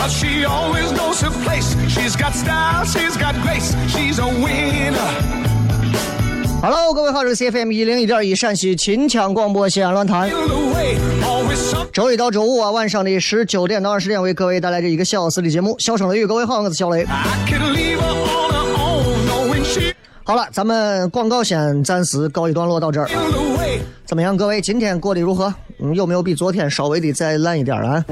But she always goes to place She's got style, she's got grace, she's a winner. Hello，各位好，这是 CFM 一零一点一陕西秦腔广播西安论坛。周一到周五啊，晚上的十九点到二十点，为各位带来这一个小时的节目。小声的玉，各位好，我是小雷。好了，咱们广告先暂时告一段落到这儿。怎么样，各位今天过得如何？嗯，有没有比昨天稍微的再烂一点啊？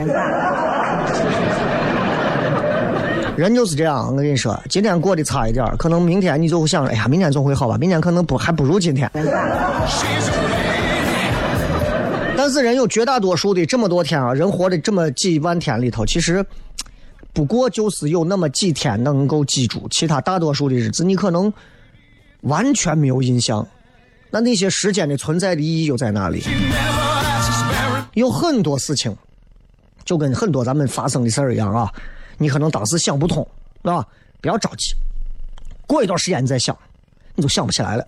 人就是这样，我跟你说，今天过得差一点，可能明天你就会想着，哎呀，明天总会好吧？明天可能不还不如今天。但是人有绝大多数的这么多天啊，人活的这么几万天里头，其实不过就是有那么几天能够记住，其他大多数的日子你可能完全没有印象。那那些时间的存在的意义又在哪里？有很多事情，就跟很多咱们发生的事儿一样啊，你可能当时想不通，是吧？不要着急，过一段时间你再想，你就想不起来了。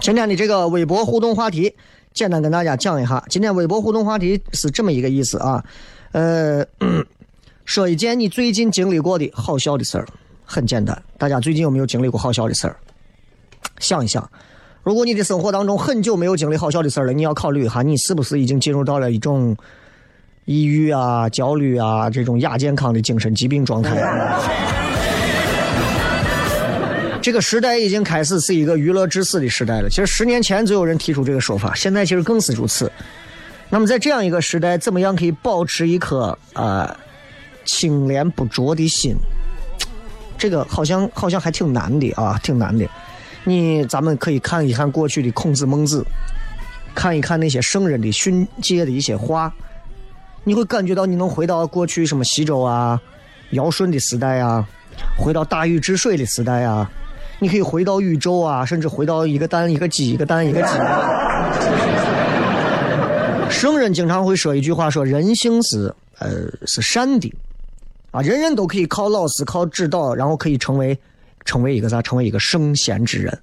今天的这个微博互动话题，简单跟大家讲一下。今天微博互动话题是这么一个意思啊，呃，说一件你最近经历过的好笑的事儿，很简单。大家最近有没有经历过好笑的事儿？想一想，如果你的生活当中很久没有经历好笑的事儿了，你要考虑一下，你是不是已经进入到了一种抑郁啊、焦虑啊这种亚健康的精神疾病状态。这个时代已经开始是一个娱乐至死的时代了。其实十年前就有人提出这个说法，现在其实更是如此。那么在这样一个时代，怎么样可以保持一颗呃清廉不浊的心？这个好像好像还挺难的啊，挺难的。你咱们可以看一看过去的孔子、孟子，看一看那些圣人的训诫的一些话，你会感觉到你能回到过去什么西周啊、尧舜的时代啊，回到大禹治水的时代啊。你可以回到宇宙啊，甚至回到一个蛋一个鸡，一个蛋一个鸡。圣人经常会说一句话，说人性是呃是善的，啊，人人都可以靠老师靠指导，然后可以成为成为一个啥？成为一个圣贤之人。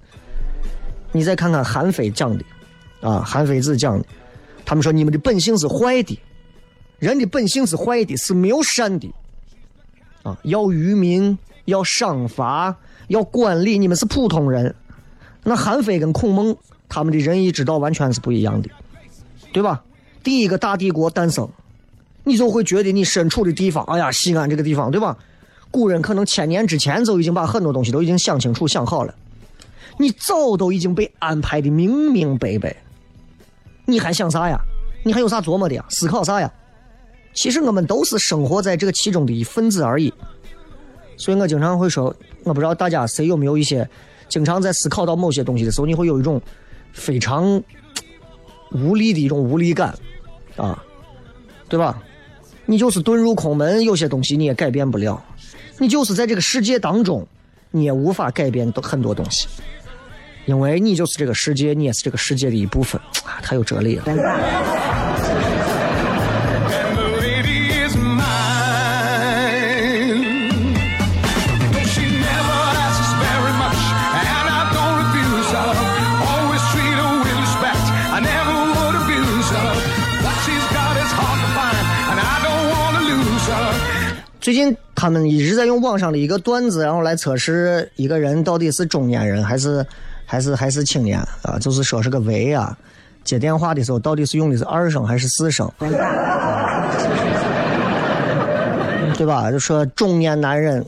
你再看看韩非讲的，啊，韩非子讲的，他们说你们的本性是坏的，人的本性是坏的，是没有善的，啊，要愚民，要赏罚，要管理，你们是普通人。那韩非跟孔孟他们的仁义之道完全是不一样的，对吧？第一个大帝国诞生，你就会觉得你身处的地方，哎呀，西安这个地方，对吧？古人可能千年之前就已经把很多东西都已经想清楚、想好了，你早都已经被安排的明明白白，你还想啥呀？你还有啥琢磨的呀？思考啥呀？其实我们都是生活在这个其中的一份子而已。所以我经常会说，我不知道大家谁有没有一些，经常在思考到某些东西的时候，你会有一种非常无力的一种无力感，啊，对吧？你就是遁入空门，有些东西你也改变不了，你就是在这个世界当中，你也无法改变很多东西，因为你就是这个世界，你也是这个世界的一部分，啊，太有哲理了。最近他们一直在用网上的一个段子，然后来测试一个人到底是中年人还是还是还是青年啊，就是说是个喂啊，接电话的时候到底是用的是二声还是四声，对吧？就说中年男人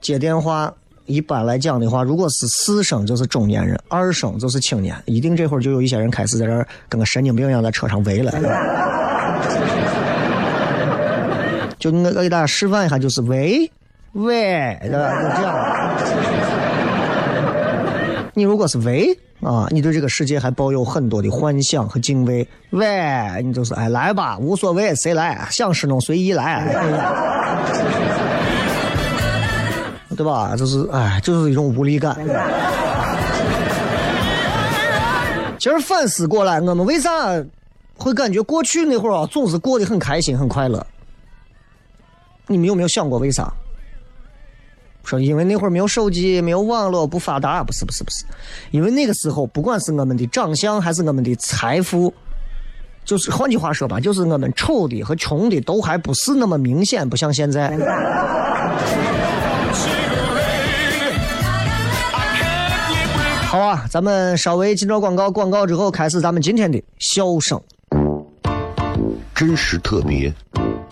接电话。一般来讲的话，如果是四声就是中年人，二声就是青年，一定这会儿就有一些人开始在这儿跟个神经病一样在车上围了。就我我给大家示范一下，就是喂喂，对吧？就这样。你如果是喂啊，你对这个世界还抱有很多的幻想和敬畏。喂，你就是哎来吧，无所谓谁来，想使弄随意来，对吧？就是哎，就是一种无力感。其实反思过来，我们为啥会感觉过去那会儿啊，总是过得很开心、很快乐？你们有没有想过为啥？说因为那会儿没有手机，没有网络，不发达，不是不是不是，因为那个时候不管是我们的长相还是我们的财富，就是换句话说吧，就是我们丑的和穷的都还不是那么明显，不像现在。好啊，咱们稍微进着广告，广告之后开始咱们今天的笑声。真实特别，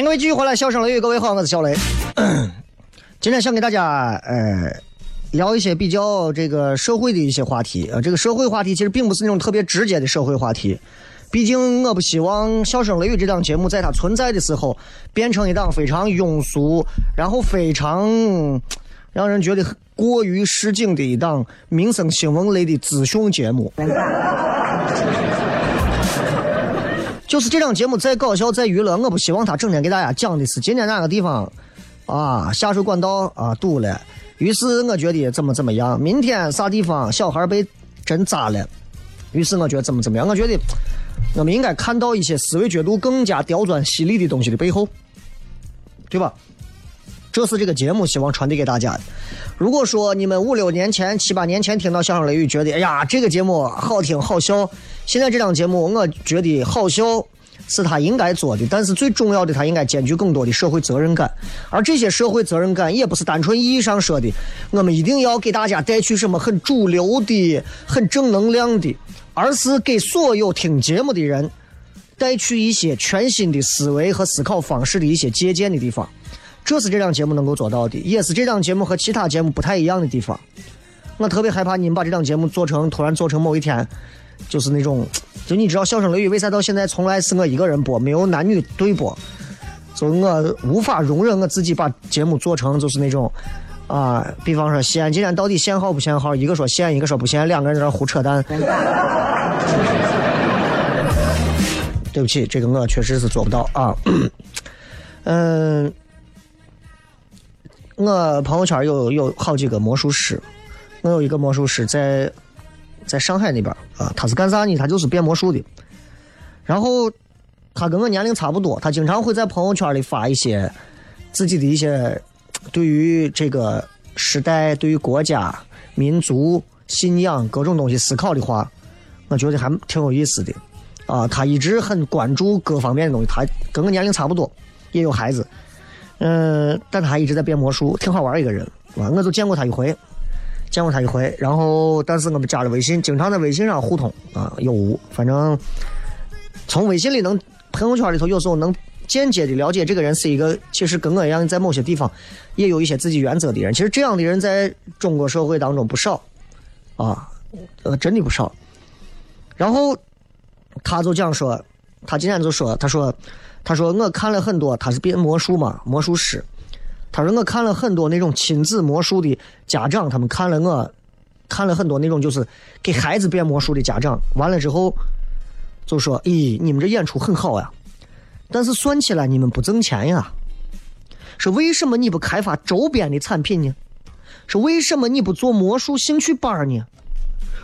迎各位继续回来，笑声雷雨，各位好，我是小雷。今天想给大家呃聊一些比较这个社会的一些话题啊、这个社会话题其实并不是那种特别直接的社会话题，毕竟我不希望笑声雷雨这档节目在它存在的时候变成一档非常庸俗，然后非常让人觉得过于市井的一档民生新闻类的资讯节目。就是这档节目再搞笑再娱乐，我不希望他整天给大家讲的是今天哪个地方啊下水管道啊堵了，于是我觉得怎么怎么样，明天啥地方小孩被针扎了，于是我觉得怎么怎么样，我觉得我们应该看到一些思维角度更加刁钻犀利的东西的背后，对吧？这是这个节目希望传递给大家的。如果说你们五六年前、七八年前听到相声雷雨，觉得哎呀这个节目好听好笑，现在这档节目我觉得好笑是他应该做的，但是最重要的他应该兼具更多的社会责任感，而这些社会责任感也不是单纯意义上说的，我们一定要给大家带去什么很主流的、很正能量的，而是给所有听节目的人带去一些全新的思维和思考方式的一些借鉴的地方。这是这档节目能够做到的，也是这档节目和其他节目不太一样的地方。我特别害怕你们把这档节目做成，突然做成某一天，就是那种，就你知道《笑声雷雨》为啥到现在从来是我一个人播，没有男女对播？就我无法容忍我自己把节目做成就是那种，啊，比方说西安今天到底限号不限号？一个说限，一个说不限，两个人在那胡扯淡。对不起，这个我确实是做不到啊。嗯。我朋友圈有有好几个魔术师，我有一个魔术师在在上海那边啊，他是干啥呢？他就是变魔术的。然后他跟我年龄差不多，他经常会在朋友圈里发一些自己的一些对于这个时代、对于国家、民族、信仰各种东西思考的话，我觉得还挺有意思的。啊，他一直很关注各方面的东西，他跟我年龄差不多，也有孩子。嗯，但他一直在变魔术，挺好玩一个人啊！我就见过他一回，见过他一回。然后，但是我们加了微信，经常在微信上互通啊，有无？反正从微信里能，朋友圈里头有时候能间接的了解这个人是一个，其实跟我一样，在某些地方也有一些自己原则的人。其实这样的人在中国社会当中不少啊，呃，真的不少。然后他就讲说，他今天就说，他说。他说：“我看了很多，他是变魔术嘛，魔术师。他说我看了很多那种亲子魔术的家长，他们看了我，看了很多那种就是给孩子变魔术的家长。完了之后，就说：‘咦，你们这演出很好呀，但是算起来你们不挣钱呀。是为什么你不开发周边的产品呢？是为什么你不做魔术兴趣班呢？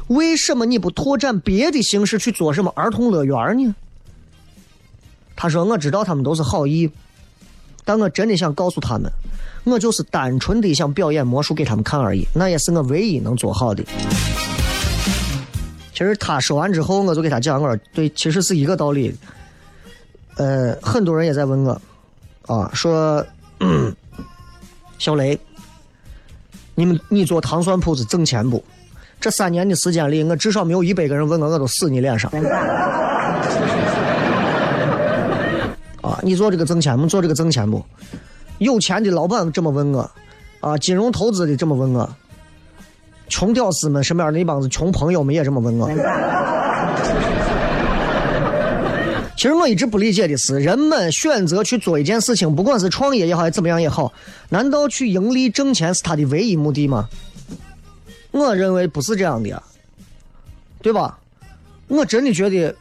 为什么你不拓展别的形式去做什么儿童乐园呢？’”他说：“我知道他们都是好意，但我真的想告诉他们，我就是单纯的想表演魔术给他们看而已，那也是我唯一能做好的。”其实他说完之后，我就给他讲，我说：“对，其实是一个道理。”呃，很多人也在问我，啊，说小雷，你们你做糖蒜铺子挣钱不？这三年的时间里，我至少没有一百个人问我，我都死你脸上。你做这个挣钱不？做这个挣钱不？有钱的老板这么问我，啊，金融投资的这么问我，穷屌丝们身边那帮子穷朋友们也这么问我。其实我一直不理解的是，人们选择去做一件事情，不管是创业也好，还是怎么样也好，难道去盈利挣钱是他的唯一目的吗？我认为不是这样的，呀，对吧？我真的觉得。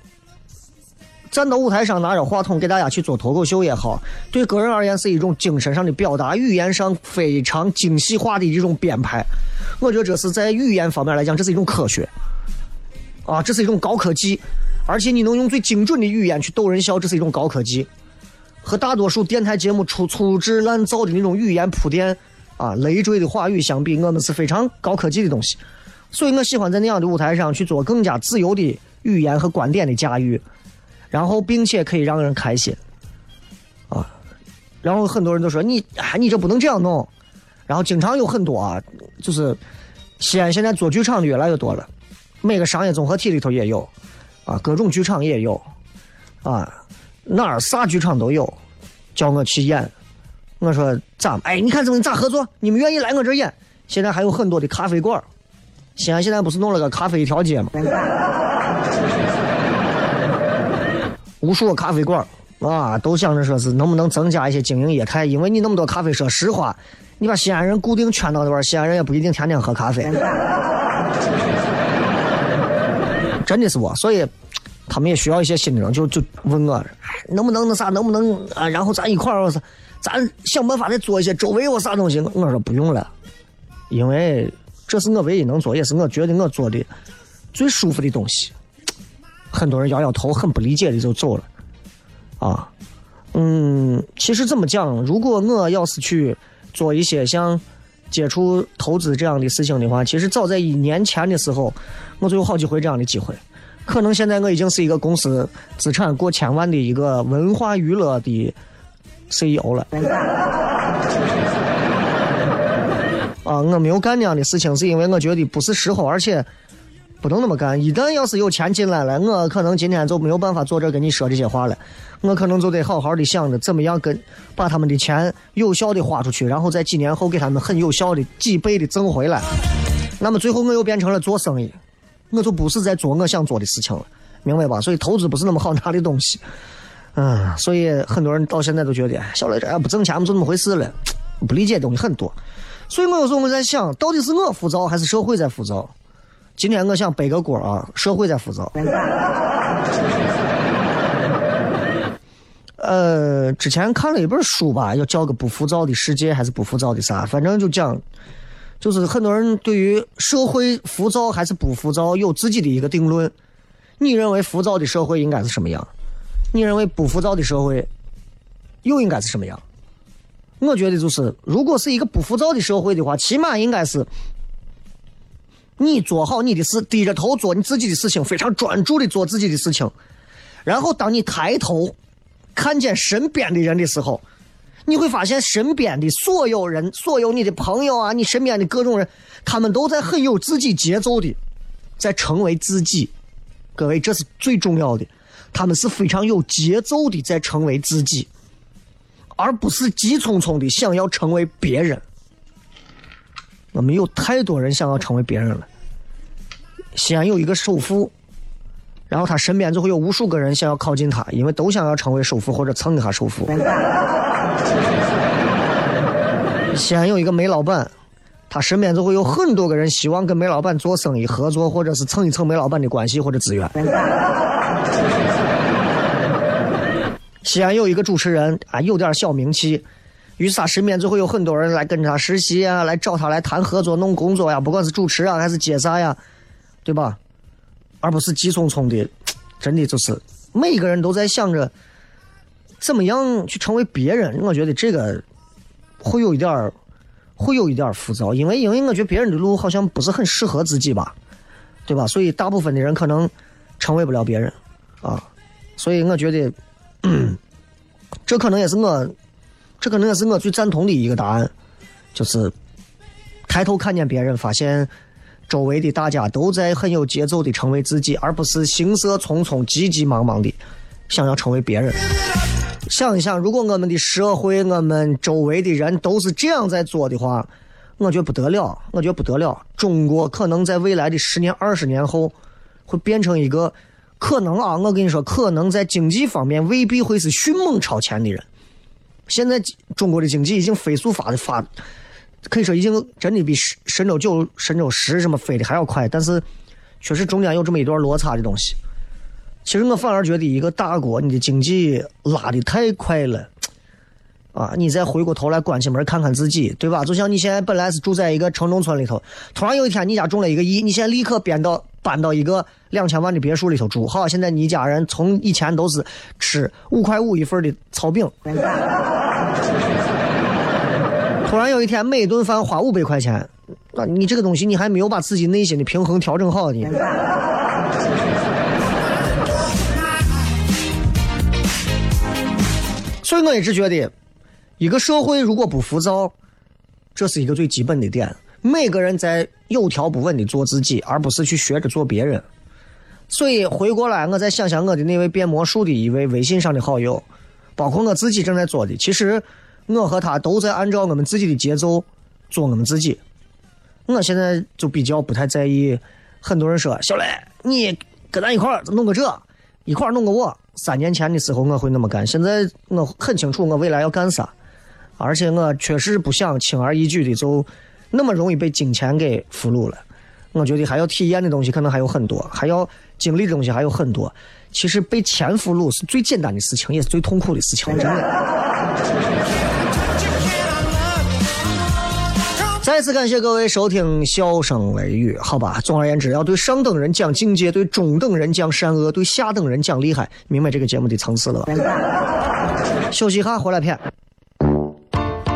站到舞台上拿着话筒给大家去做脱口秀也好，对个人而言是一种精神上的表达，语言上非常精细化的一种编排。我觉得这是在语言方面来讲，这是一种科学，啊，这是一种高科技，而且你能用最精准的语言去逗人笑，这是一种高科技。和大多数电台节目粗粗制滥造的那种语言铺垫啊累赘的话语相比，我们是非常高科技的东西。所以我喜欢在那样的舞台上去做更加自由的语言和观点的驾驭。然后，并且可以让人开心，啊，然后很多人都说你，你这不能这样弄。然后经常有很多啊，就是西安现在做剧场的越来越多了，每个商业综合体里头也有，啊，各种剧场也有，啊，哪儿啥剧场都有，叫我去演。我说咋？哎，你看怎么咋合作？你们愿意来我这演？现在还有很多的咖啡馆，西安现在不是弄了个咖啡一条街吗？无数个咖啡馆啊，都想着说是能不能增加一些经营业态，因为你那么多咖啡，说实话，你把西安人固定圈到那边，西安人也不一定天天喝咖啡。真的是我，所以他们也需要一些新的人，就就问我能不能那啥，能不能啊？然后咱一块儿，咱想办法再做一些周围有啥东西。我说不用了，因为这是我唯一能做，也是我觉得我做的最舒服的东西。很多人摇摇头，很不理解的就走了。啊，嗯，其实怎么讲？如果我要是去做一些像接触投资这样的事情的话，其实早在一年前的时候，我就有好几回这样的机会。可能现在我已经是一个公司资产过千万的一个文化娱乐的 CEO 了。啊，我没有干那样的事情，是因为我觉得不是时候，而且不能那么干。一旦要是有钱进来了，我可能今天就没有办法坐这跟你说这些话了。我可能就得好好的想着怎么样跟把他们的钱有效的花出去，然后在几年后给他们很有效的几倍的挣回来。那么最后我又变成了做生意，我就不是在做我想做的事情了，明白吧？所以投资不是那么好拿的东西。嗯，所以很多人到现在都觉得小雷这不挣钱，不就那么回事了，不理解的东西很多。所以我有时候我在想，到底是我浮躁还是社会在浮躁？今天我想背个锅啊，社会在浮躁。呃，之前看了一本书吧，要叫个不浮躁的世界还是不浮躁的啥？反正就讲，就是很多人对于社会浮躁还是不浮躁有自己的一个定论。你认为浮躁的社会应该是什么样？你认为不浮躁的社会又应该是什么样？我觉得就是，如果是一个不浮躁的社会的话，起码应该是你做好你的事，低着头做你自己的事情，非常专注的做自己的事情。然后当你抬头。看见身边的人的时候，你会发现身边的所有人，所有你的朋友啊，你身边的各种人，他们都在很有自己节奏的，在成为自己。各位，这是最重要的，他们是非常有节奏的在成为自己，而不是急匆匆的想要成为别人。我们有太多人想要成为别人了。西安有一个首富。然后他身边就会有无数个人想要靠近他，因为都想要成为首富或者蹭一下首富。西安有一个煤老板，他身边就会有很多个人希望跟煤老板做生意、合作，或者是蹭一蹭煤老板的关系或者资源。西安有一个主持人啊，有点小名气，于是他身边就会有很多人来跟着他实习啊，来找他来谈合作、弄工作呀，不管是主持啊还是接啥呀，对吧？而不是急匆匆的，真的就是每一个人都在想着怎么样去成为别人。我觉得这个会有一点儿，会有一点儿浮躁，因为因为我觉得别人的路好像不是很适合自己吧，对吧？所以大部分的人可能成为不了别人啊。所以我觉得，这可能也是我，这可能也是我最赞同的一个答案，就是抬头看见别人，发现。周围的大家都在很有节奏的成为自己，而不是行色匆匆、急急忙忙的想要成为别人。想一想，如果我们的社会、我们周围的人都是这样在做的话，我觉得不得了，我觉得不得了。中国可能在未来的十年、二十年后，会变成一个可能啊，我跟你说，可能在经济方面未必会是迅猛超前的人。现在中国的经济已经飞速发的发。可以说已经真的比神神舟九、神舟十什么飞的还要快，但是确实中间有这么一段落差的东西。其实我反而觉得一个大国，你的经济拉的太快了，啊，你再回过头来关起门看看自己，对吧？就像你现在本来是住在一个城中村里头，突然有一天你家中了一个亿，你现在立刻变到搬到一个两千万的别墅里头住。好，现在你家人从以前都是吃五块五一份的炒饼。突然有一天，每顿饭花五百块钱，那你这个东西，你还没有把自己内心的平衡调整好呢。所以我一直觉得，一个社会如果不浮躁，这是一个最基本的点。每个人在有条不紊的做自己，而不是去学着做别人。所以回过来，我再想想我的那位变魔术的一位微信上的好友，包括我自己正在做的，其实。我和他都在按照我们自己的节奏做我们自己。我现在就比较不太在意，很多人说小雷，你跟咱一块儿弄个这，一块儿弄个我。三年前的时候我会那么干，现在我很清楚我未来要干啥，而且我确实不想轻而易举的就那么容易被金钱给俘虏了。我觉得还要体验的东西可能还有很多，还要经历的东西还有很多。其实被钱俘虏是最简单的事情，也是最痛苦的事情，真的。再次感谢各位收听《笑声雷雨》，好吧。总而言之，要对上等人讲境界，对中等人讲善恶，对下等人讲厉害，明白这个节目的层次了吧？休息一下，回来片。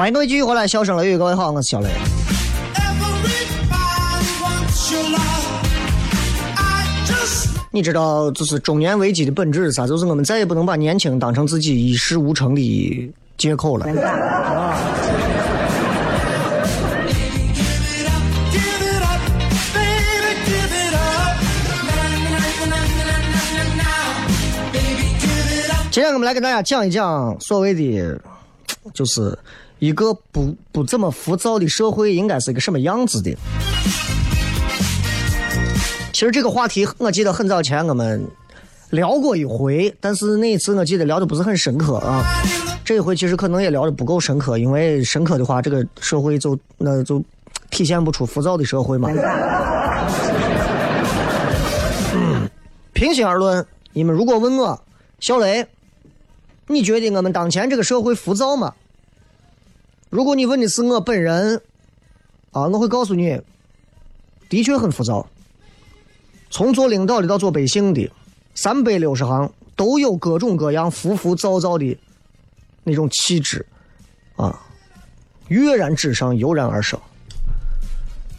欢迎各位继续回来，笑声雷雨，各位好，我是小雷。你知道，就是中年危机的本质是啥？就是我们再也不能把年轻当成自己一事无成的借口了。啊今天我们来给大家讲一讲所谓的，就是一个不不怎么浮躁的社会应该是一个什么样子的。其实这个话题我记得很早前我们聊过一回，但是那一次我记得聊的不是很深刻啊。这一回其实可能也聊的不够深刻，因为深刻的话，这个社会就那就体现不出浮躁的社会嘛。嗯，平心而论，你们如果问我小雷，你觉得我们当前这个社会浮躁吗？如果你问的是我本人，啊，我会告诉你，的确很浮躁。从做领导的到做百姓的，三百六十行都有各种各样浮浮躁躁的那种气质，啊，跃然纸上，油然而生。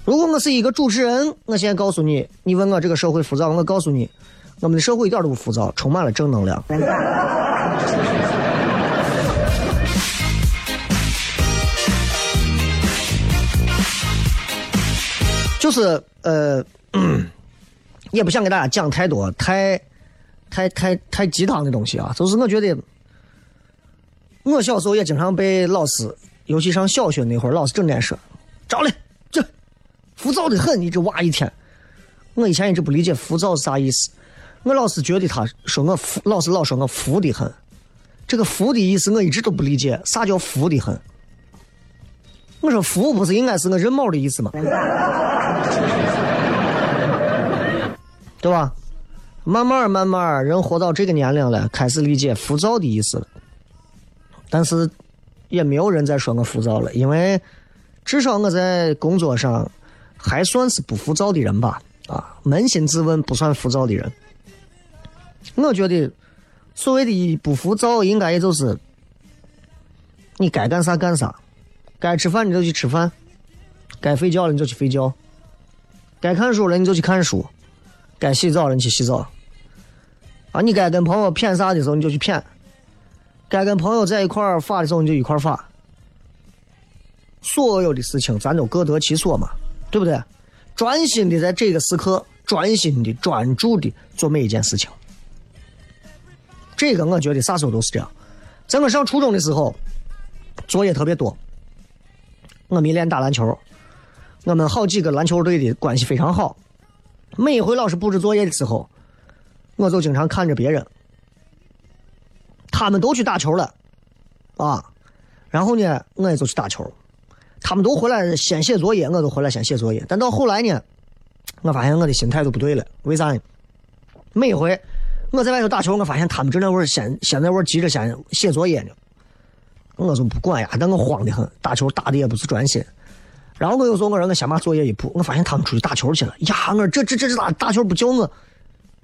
如果我是一个主持人，我现在告诉你，你问我这个社会浮躁，我告诉你，我们的社会一点都不浮躁，充满了正能量。就是呃。也不想给大家讲太多太、太、太、太鸡汤的东西啊。就是我觉得，我小时候也经常被老师，尤其上小学那会儿，老师整天说：“着嘞，这浮躁的很，你这娃一天。”我以前一直不理解浮躁是啥意思。我老是觉得他说我浮，老师老说我浮的很。这个浮的意思我一直都不理解，啥叫浮的很？我说浮不是应该是我人毛的意思吗？对吧？慢慢慢慢，人活到这个年龄了，开始理解浮躁的意思了。但是，也没有人再说我浮躁了，因为至少我在工作上还算是不浮躁的人吧。啊，扪心自问，不算浮躁的人。我觉得，所谓的不浮躁，应该也就是你该干啥干啥，该吃饭你就去吃饭，该睡觉了你就去睡觉，该看书了你就去看书。该洗澡了，你去洗澡。啊，你该跟朋友谝啥的时候，你就去谝；该跟朋友在一块儿发的时候，你就一块儿发。所有的事情，咱都各得其所嘛，对不对？专心的在这个时刻，专心的、专注的做每一件事情。这个我觉得啥时候都是这样。在我上初中的时候，作业特别多。我迷恋打篮球，我们好几个篮球队的关系非常好。每一回老师布置作业的时候，我就经常看着别人，他们都去打球了，啊，然后呢，我也就去打球。他们都回来先写作业，我都回来先写作业。但到后来呢，我发现我的心态都不对了。为啥呢？每一回我在外头打球，我发现他们正在玩先先在玩急着先写作业呢，我就不管呀，但我慌得很，打球打的也不是专心。然后我又说，我让我先把作业一补，我发现他们出去打球去了。呀，我这这这这打打球不叫我，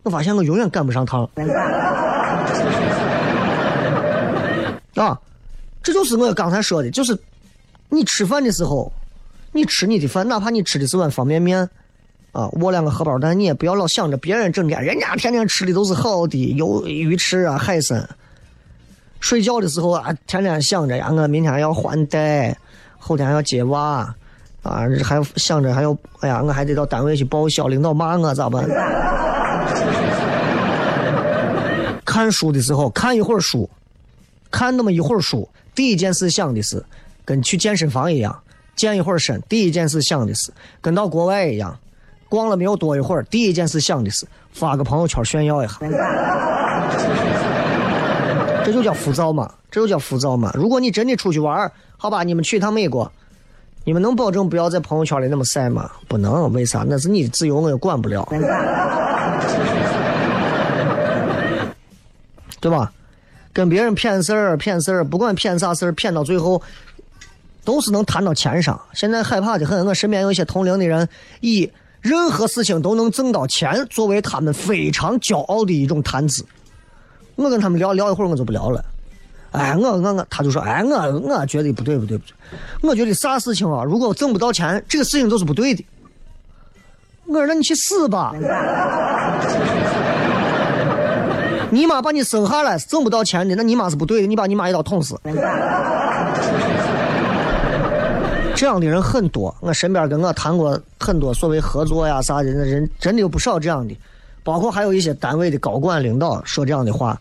我发现我永远赶不上趟。啊，这就是我刚才说的，就是你吃饭的时候，你吃你的饭，哪怕你吃的是碗方便面，啊，窝两个荷包蛋，你也不要老想着别人整天，人家天天吃的都是好的，有鱼翅啊、海参。睡觉的时候啊，天天想着呀，我明天要还贷，后天要接娃。啊，还想着还要，哎呀，我还得到单位去报销，领导骂我咋办？看书的时候看一会儿书，看那么一会儿书，第一件事想的是，跟去健身房一样，健一会儿身。第一件事想的是，跟到国外一样，逛了没有多一会儿，第一件事想的是发个朋友圈炫耀一下。这就叫浮躁嘛，这就叫浮躁嘛。如果你真的出去玩好吧，你们去一趟美国。你们能保证不要在朋友圈里那么晒吗？不能，为啥？那是你的自由，我也管不了，对吧？跟别人骗事儿，骗事儿，不管骗啥事儿，骗到最后都是能谈到钱上。现在害怕的很，我身边有一些同龄的人，以任何事情都能挣到钱作为他们非常骄傲的一种谈资。我跟他们聊聊一会儿，我就不聊了。哎，我我我，他就说，哎，我我觉得不对不对不对，我觉得啥事情啊，如果挣不到钱，这个事情就是不对的。我说那你去死吧！你妈把你生下来是挣不到钱的，那你妈是不对的，你把你妈一刀捅死。这样的人很多，我身边跟我谈过很多所谓合作呀啥的人，真的有不少这样的，包括还有一些单位的高管领导说这样的话。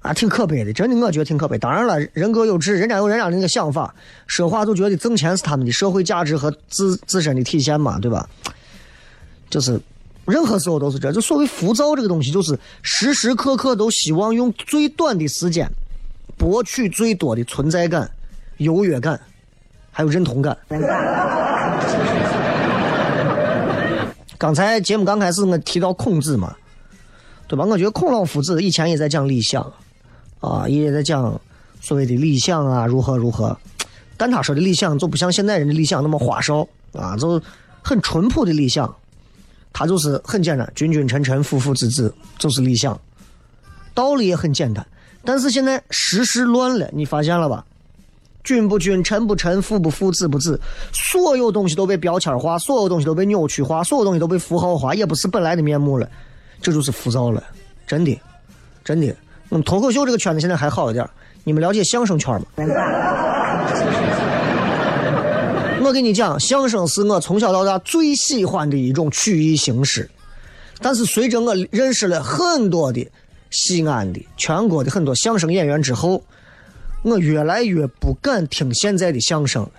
啊，挺可悲的，真的，我觉得挺可悲。当然了，人各有志，人家有人家的那个想法，说话就觉得挣钱是他们的社会价值和自自身的体现嘛，对吧？就是任何时候都是这，就所谓浮躁这个东西，就是时时刻刻都希望用最短的时间博取最多的存在感、优越感，还有认同感。刚才节目刚开始我提到孔子嘛，对吧？我觉得孔老夫子以前也在讲理想。啊，也在讲所谓的理想啊，如何如何，但他说的理想就不像现代人的理想那么花哨啊，就很淳朴的理想，他就是很简单，君君臣臣，父父子子，就是理想，道理也很简单。但是现在时事乱了，你发现了吧？君不君，臣不臣，父不父，子不子，所有东西都被标签化，所有东西都被扭曲化，所有东西都被符号化，也不是本来的面目了，这就是浮躁了，真的，真的。嗯，脱口秀这个圈子现在还好一点你们了解相声圈吗？我跟你讲，相声是我从小到大最喜欢的一种曲艺形式。但是随着我认识了很多的西安的、全国的很多相声演员之后，我越来越不敢听现在的相声了。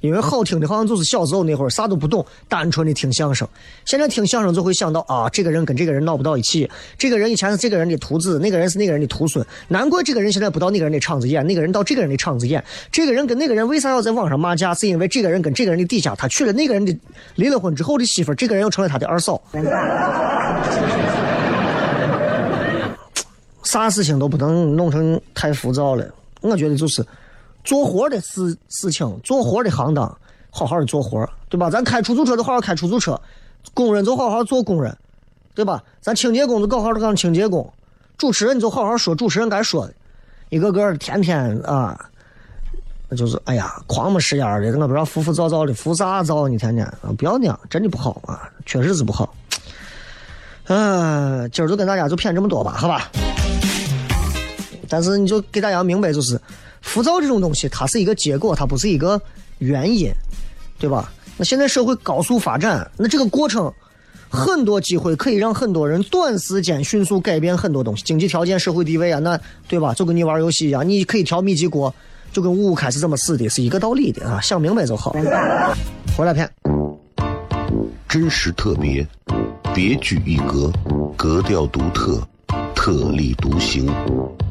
因为好听的，好像就是小时候那会儿啥都不懂，单纯的听相声。现在听相声就会想到啊，这个人跟这个人闹不到一起，这个人以前是这个人的徒子，那个人是那个人的徒孙，难怪这个人现在不到那个人的场子演，那个人到这个人的场子演。这个人跟那个人为啥要在网上骂架？是因为这个人跟这个人的底下，他娶了那个人的离了婚之后的媳妇这个人又成了他的二嫂。啥事情都不能弄成太浮躁了，我觉得就是。做活的事事情，做活的行当，好好的做活，对吧？咱开出租车就好好开出租车，工人就好好做工人，对吧？咱清洁工就搞好的当清洁工，主持人你就好好说主持人该说的，一个个天天啊，那就是哎呀，狂么实眼的，我不知道浮浮躁躁的，浮啥躁？你天天啊，不要那样，真的不好啊，确实是不好。嗯，今儿就跟大家就谝这么多吧，好吧？但是你就给大家明白，就是。浮躁这种东西，它是一个结果，它不是一个原因，对吧？那现在社会高速发展，那这个过程，很多机会可以让很多人短时间迅速改变很多东西，经济条件、社会地位啊，那对吧？就跟你玩游戏一样，你可以调密集锅，就跟五五开是怎么死的是一个道理的啊，想明白就好。回来片。真实特别，别具一格，格调独特，特立独行，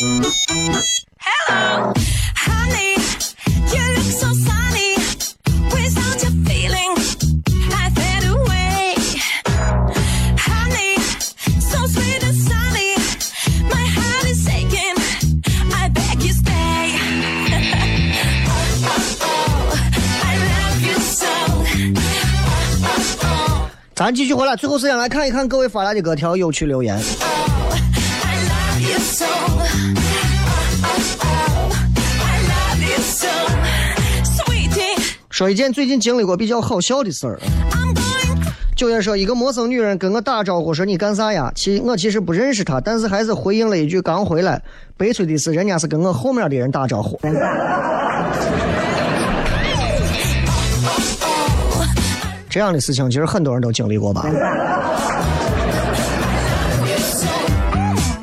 Hello honey，you look so sunny. Without your feeling, I fade away. Honey, so sweet and sunny. My heart is aching. I beg you stay. oh, oh, oh, I love you so. Oh, oh, oh, 咱继续回来，最后时间来看一看各位发来的各条有趣留言。说一件最近经历过比较好笑的事儿。九月说，一个陌生女人跟我打招呼说：“你干啥呀？”其我其实不认识她，但是还是回应了一句：“刚回来。”悲催的是，人家是跟我后面的人打招呼。这样的事情其实很多人都经历过吧，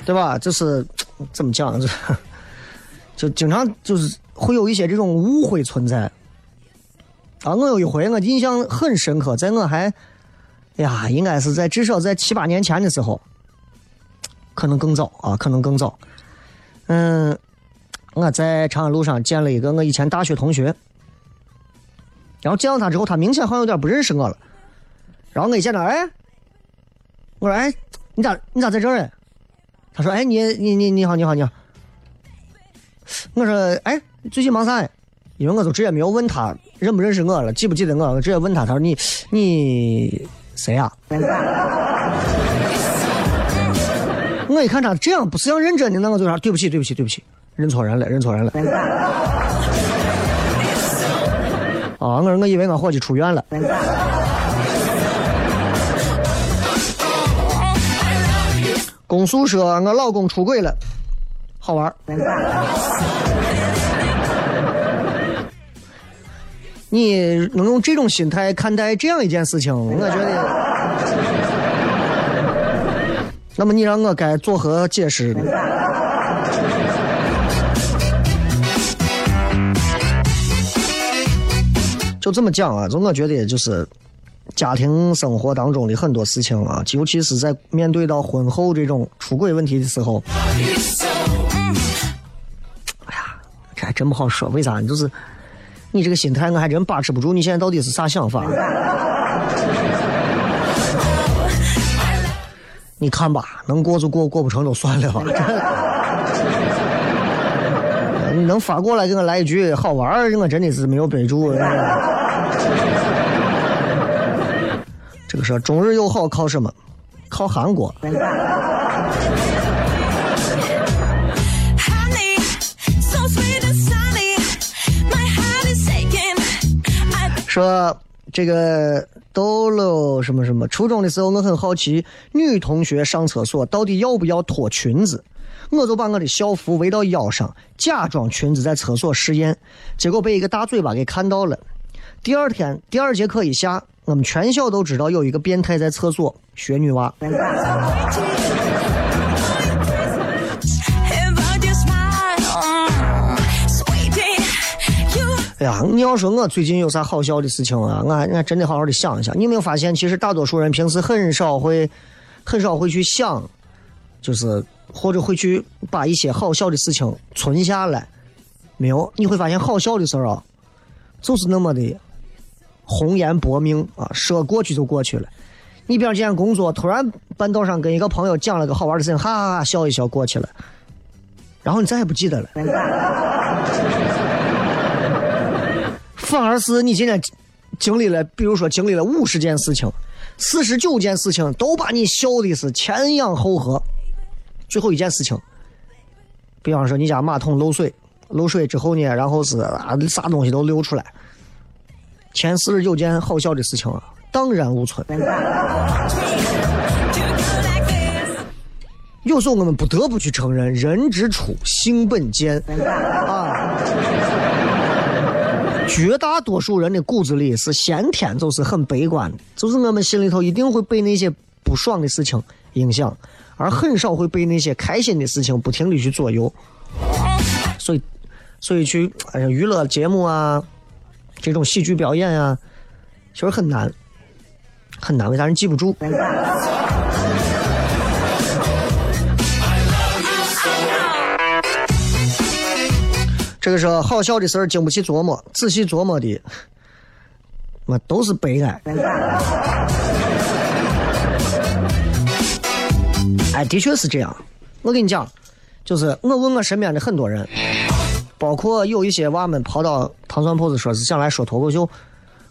对吧？就是怎么讲，就就经常就是会有一些这种误会存在。啊，我有一回我印象很深刻，在我还，哎呀，应该是在至少在七八年前的时候，可能更早啊，可能更早。嗯，我在长安路上见了一个我以前大学同学，然后见到他之后，他明显好像有点不认识我了。然后我一见他，哎，我说，哎，你咋你咋在这儿哎？他说，哎，你你你你好你好你好。我说，哎，最近忙啥？因为我就直接没有问他认不认识我了，记不记得我，我直接问他，他说你你谁呀、我一看他这样不是像认真的，那我就说对不起对不起对不起，认错人了认错人了。啊，我说我以为我伙计出院了。公诉说我老公出轨了，好玩你能用这种心态看待这样一件事情，我觉得。那么你让我该作何解释呢？就这么讲啊，就我觉得就是家庭生活当中的很多事情啊，尤其是在面对到婚后这种出轨问题的时候，哎呀，这还真不好说。为啥呢？就是你这个心态，我还真把持不住。你现在到底是啥想法？你看吧，能过就过，过不成就算了吧。你能发过来给我来一句好玩儿，我真的是没有备注。这个是中日友好靠什么？靠韩国。说这个逗了什么什么。初中的时候，我很好奇女同学上厕所到底要不要脱裙子，我就把我的校服围到腰上，假装裙子在厕所试验，结果被一个大嘴巴给看到了。第二天 第二节课一下，我们全校都知道有一个变态在厕所学女娃。哎呀，你要说我最近有啥好笑的事情啊，我还真得好好的想一想。你没有发现，其实大多数人平时很少会，很少会去想，就是或者会去把一些好笑的事情存下来。没有，你会发现好笑的事儿啊，就是那么的红颜薄命啊，说过去就过去了。你比方今天工作，突然半道上跟一个朋友讲了个好玩的事情，哈哈哈笑一笑过去了，然后你再也不记得了。反而是你今天经历了，比如说经历了五十件事情，四十九件事情都把你笑的是前仰后合，最后一件事情，比方说你家马桶漏水，漏水之后呢，然后是啊啥东西都流出来，前四十九件好笑的事情啊，荡然无存。有时候我们不得不去承认，人之初性本贱啊。绝大多数人的骨子里是先天就是很悲观的，就是我们心里头一定会被那些不爽的事情影响，而很少会被那些开心的事情不停的去左右。所以，所以去哎呀娱乐节目啊，这种喜剧表演啊，其实很难，很难，为啥人记不住？这个是好笑的事儿，经不起琢磨，仔细琢磨的，那都是悲哀。哎，的确是这样。我跟你讲，就是我问我身边的很多人，包括有一些娃们跑到糖蒜铺子说是想来说脱口秀，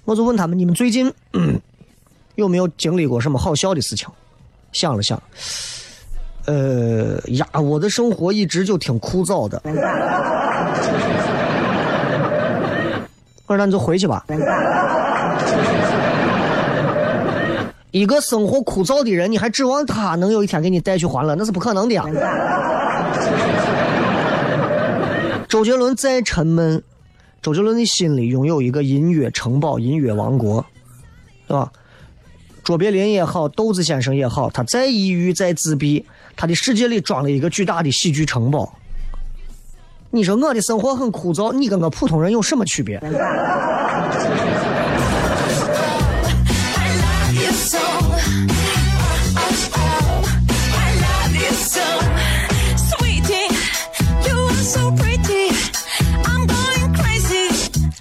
我就问他们：你们最近、有没有经历过什么好笑的事情？想了想，呃呀，我的生活一直就挺枯燥的。我说那你就回去吧。一个生活枯燥的人，你还指望他能有一天给你带去欢乐？那是不可能的呀。周杰伦再沉闷，周杰伦的心里拥有一个音乐城堡、音乐王国，对吧？卓别林也好，豆子先生也好，他再抑郁、再自闭，他的世界里装了一个巨大的喜剧城堡。你说我的生活很枯燥，你跟个普通人有什么区别？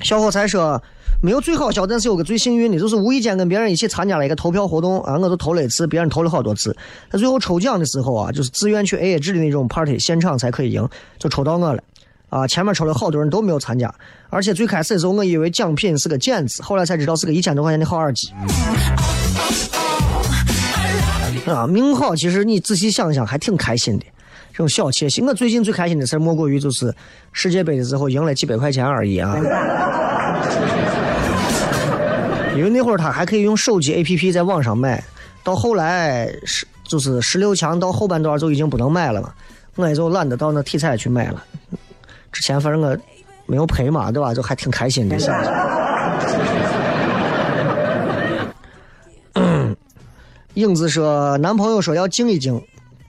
小伙才说没有最好笑，但是有个最幸运的，就是无意间跟别人一起参加了一个投票活动啊，我都投了一次，别人投了好多次。他最后抽奖的时候啊，就是自愿去 AA 制的那种 party，现场才可以赢，就抽到我了。啊，前面抽了好多人都没有参加，而且最开始的时候我以为奖品是个剪子，后来才知道是个一千多块钱的好耳机。啊，命好，其实你仔细想想还挺开心的，这种小窃喜。我最近最开心的事莫过于就是世界杯的时候赢了几百块钱而已啊。因为那会儿他还可以用手机 APP 在网上买，到后来十就是十六强到后半段就已经不能买了嘛，我也就懒得到那体彩去买了。之前反正我没有赔嘛，对吧？就还挺开心的。影 子说，男朋友说要静一静，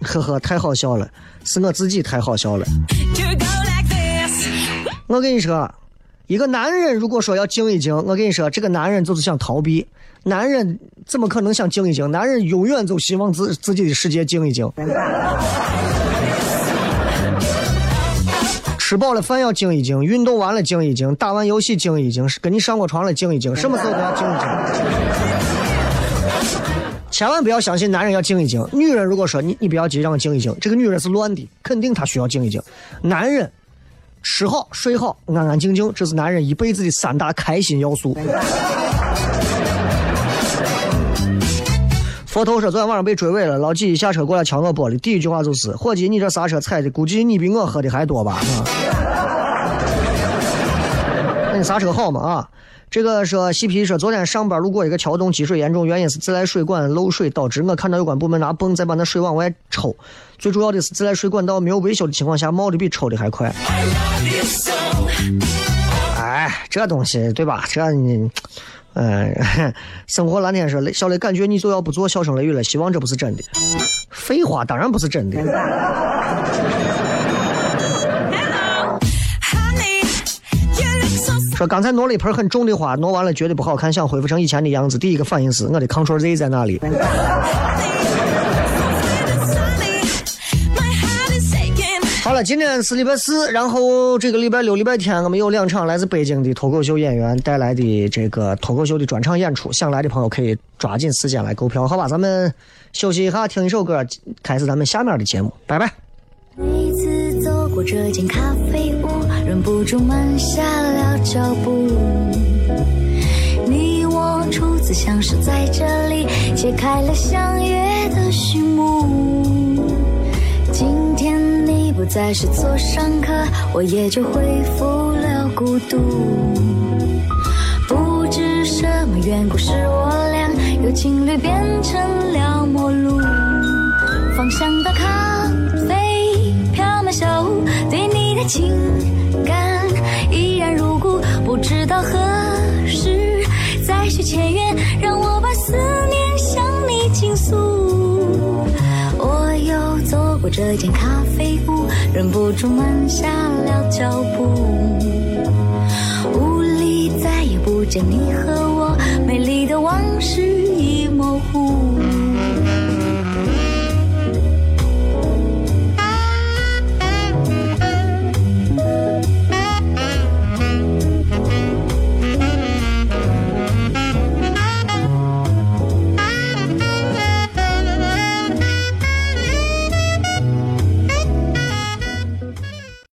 呵呵，太好笑了，是我自己太好笑了。我跟你说，一个男人如果说要静一静，我跟你说，这个男人就是想逃避。男人怎么可能想静一静？男人永远就希望自自己的世界静一静。吃饱了饭要静一静，运动完了静一静，打完游戏静一静，跟你上过床了静一静，什么时候都要静一静。千万不要相信男人要静一静。女人如果说你你不要急让我静一静，这个女人是乱的，肯定她需要静一静。男人吃好睡好安安静静，这是男人一辈子的三大开心要素。佛头说昨天晚上被追尾了，老几一下车过来敲我玻璃，第一句话就是：“伙计，你这刹车踩的，估计你比我喝的还多吧？”啊，那你刹车好吗？啊，这个说细皮说昨天上班路过一个桥洞积水严重，原因是自来水管漏水导致。我看到有关部门拿泵在把那水往外抽，最主要的是自来水管道没有维修的情况下冒的比抽的还快。哎，这东西对吧？这你哎，生活蓝天说，小雷感觉你就要不做笑声雷雨了，希望这不是真的。废话，当然不是真的。说刚才挪了一盆很重的花，挪完了觉得不好看，想恢复成以前的样子，第一个反应是我的 Ctrl Z 在哪里？今天是礼拜四，然后这个礼拜六、礼拜天，我们有两场来自北京的脱口秀演员带来的这个脱口秀的专场演出，想来的朋友可以抓紧时间来购票，好吧？咱们休息一下，听一首歌，开始咱们下面的节目，拜拜。每次走过这间咖啡屋，忍不住慢下了脚步。你我初次相识在这里，揭开了相约的序幕。不再是座上客，我也就恢复了孤独。不知什么缘故，使我俩由情侣变成了陌路。芳香的咖啡飘满小屋，对你的情感依然如故。不知道何时再续前缘，让我把思念向你倾诉。我又走过这间咖啡屋，忍不住慢下了脚步屋里再也不见你和我美丽的往事已模糊。